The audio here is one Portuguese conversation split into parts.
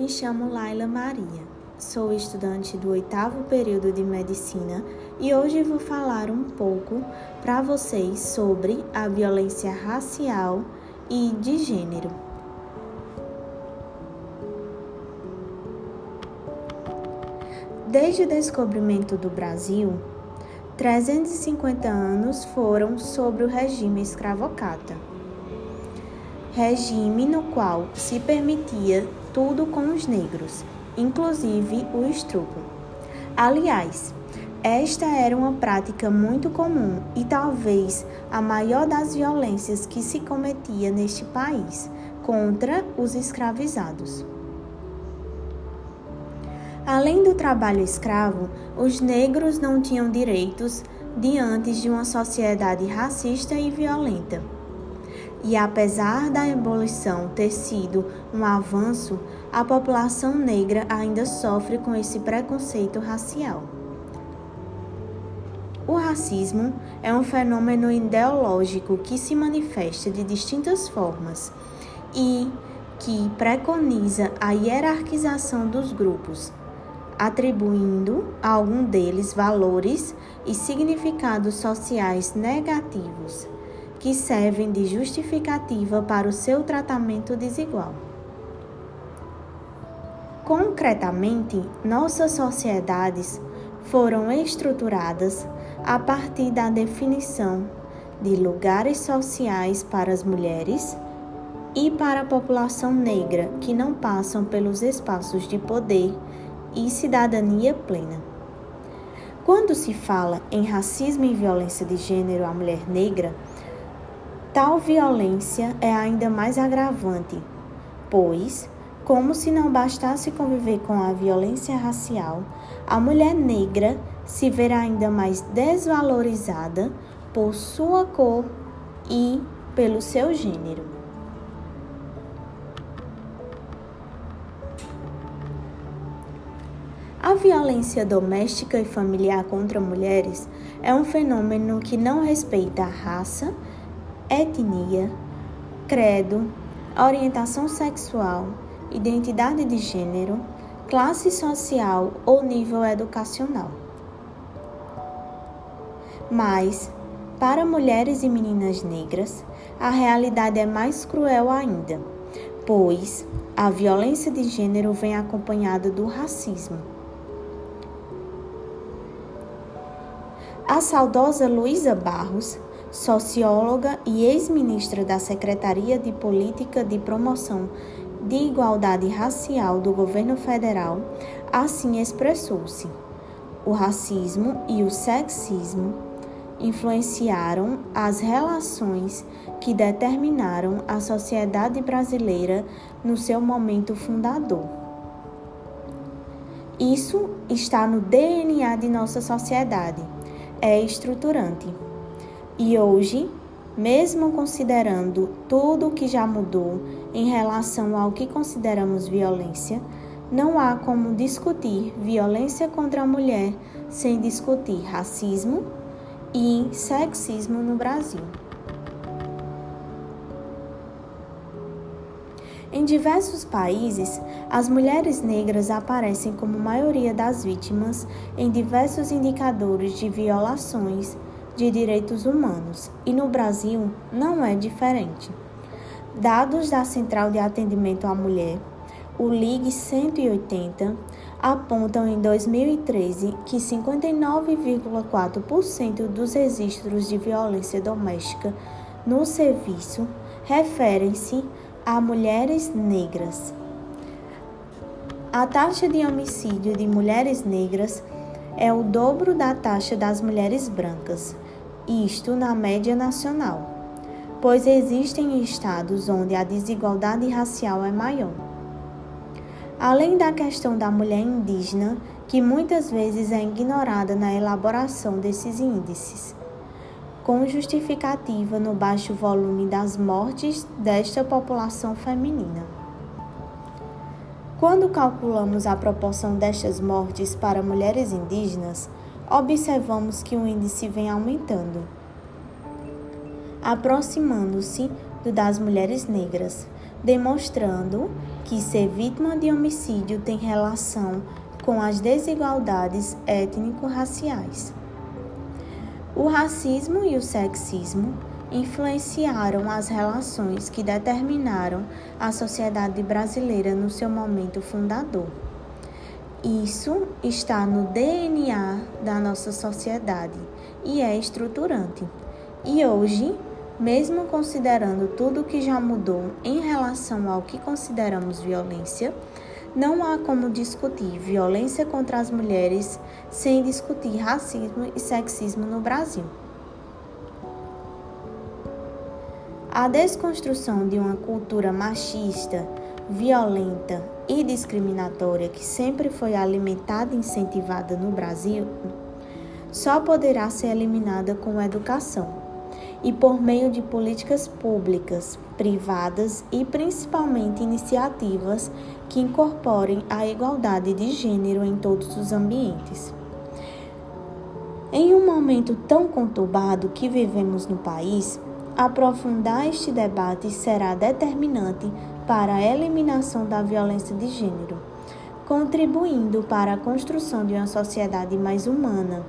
Me chamo Laila Maria. Sou estudante do oitavo período de medicina e hoje vou falar um pouco para vocês sobre a violência racial e de gênero. Desde o descobrimento do Brasil, 350 anos foram sobre o regime escravocrata regime no qual se permitia tudo com os negros, inclusive o estupro. Aliás, esta era uma prática muito comum e talvez a maior das violências que se cometia neste país contra os escravizados. Além do trabalho escravo, os negros não tinham direitos diante de uma sociedade racista e violenta. E apesar da abolição ter sido um avanço, a população negra ainda sofre com esse preconceito racial. O racismo é um fenômeno ideológico que se manifesta de distintas formas e que preconiza a hierarquização dos grupos, atribuindo a algum deles valores e significados sociais negativos que servem de justificativa para o seu tratamento desigual. Concretamente, nossas sociedades foram estruturadas a partir da definição de lugares sociais para as mulheres e para a população negra que não passam pelos espaços de poder e cidadania plena. Quando se fala em racismo e violência de gênero à mulher negra, Tal violência é ainda mais agravante, pois, como se não bastasse conviver com a violência racial, a mulher negra se verá ainda mais desvalorizada por sua cor e pelo seu gênero. A violência doméstica e familiar contra mulheres é um fenômeno que não respeita a raça, etnia, credo, orientação sexual, identidade de gênero, classe social ou nível educacional. Mas, para mulheres e meninas negras, a realidade é mais cruel ainda, pois a violência de gênero vem acompanhada do racismo. A saudosa Luísa Barros socióloga e ex-ministra da Secretaria de Política de Promoção de Igualdade Racial do governo federal, assim expressou-se: o racismo e o sexismo influenciaram as relações que determinaram a sociedade brasileira no seu momento fundador. Isso está no DNA de nossa sociedade, é estruturante. E hoje, mesmo considerando tudo o que já mudou em relação ao que consideramos violência, não há como discutir violência contra a mulher sem discutir racismo e sexismo no Brasil. Em diversos países, as mulheres negras aparecem como maioria das vítimas em diversos indicadores de violações de Direitos Humanos e no Brasil não é diferente. Dados da Central de Atendimento à Mulher, o LIG 180, apontam em 2013 que 59,4% dos registros de violência doméstica no serviço referem-se a mulheres negras. A taxa de homicídio de mulheres negras é o dobro da taxa das mulheres brancas, isto na média nacional, pois existem estados onde a desigualdade racial é maior. Além da questão da mulher indígena, que muitas vezes é ignorada na elaboração desses índices, com justificativa no baixo volume das mortes desta população feminina. Quando calculamos a proporção destas mortes para mulheres indígenas, observamos que o índice vem aumentando, aproximando-se do das mulheres negras, demonstrando que ser vítima de homicídio tem relação com as desigualdades étnico-raciais. O racismo e o sexismo influenciaram as relações que determinaram a sociedade brasileira no seu momento fundador. Isso está no DNA da nossa sociedade e é estruturante. E hoje, mesmo considerando tudo que já mudou em relação ao que consideramos violência, não há como discutir violência contra as mulheres sem discutir racismo e sexismo no Brasil. A desconstrução de uma cultura machista, violenta e discriminatória que sempre foi alimentada e incentivada no Brasil só poderá ser eliminada com educação e por meio de políticas públicas, privadas e principalmente iniciativas que incorporem a igualdade de gênero em todos os ambientes. Em um momento tão conturbado que vivemos no país, aprofundar este debate será determinante para a eliminação da violência de gênero, contribuindo para a construção de uma sociedade mais humana,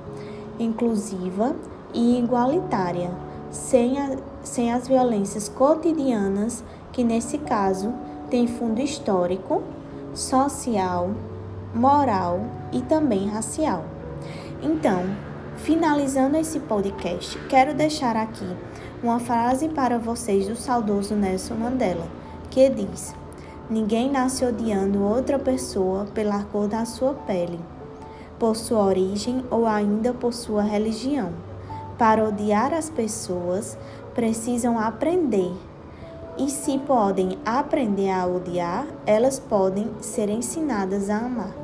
inclusiva e igualitária sem, a, sem as violências cotidianas, que nesse caso tem fundo histórico, social, moral e também racial. Então, finalizando esse podcast, quero deixar aqui uma frase para vocês do saudoso Nelson Mandela, que diz: Ninguém nasce odiando outra pessoa pela cor da sua pele, por sua origem ou ainda por sua religião. Para odiar as pessoas, precisam aprender. E se podem aprender a odiar, elas podem ser ensinadas a amar.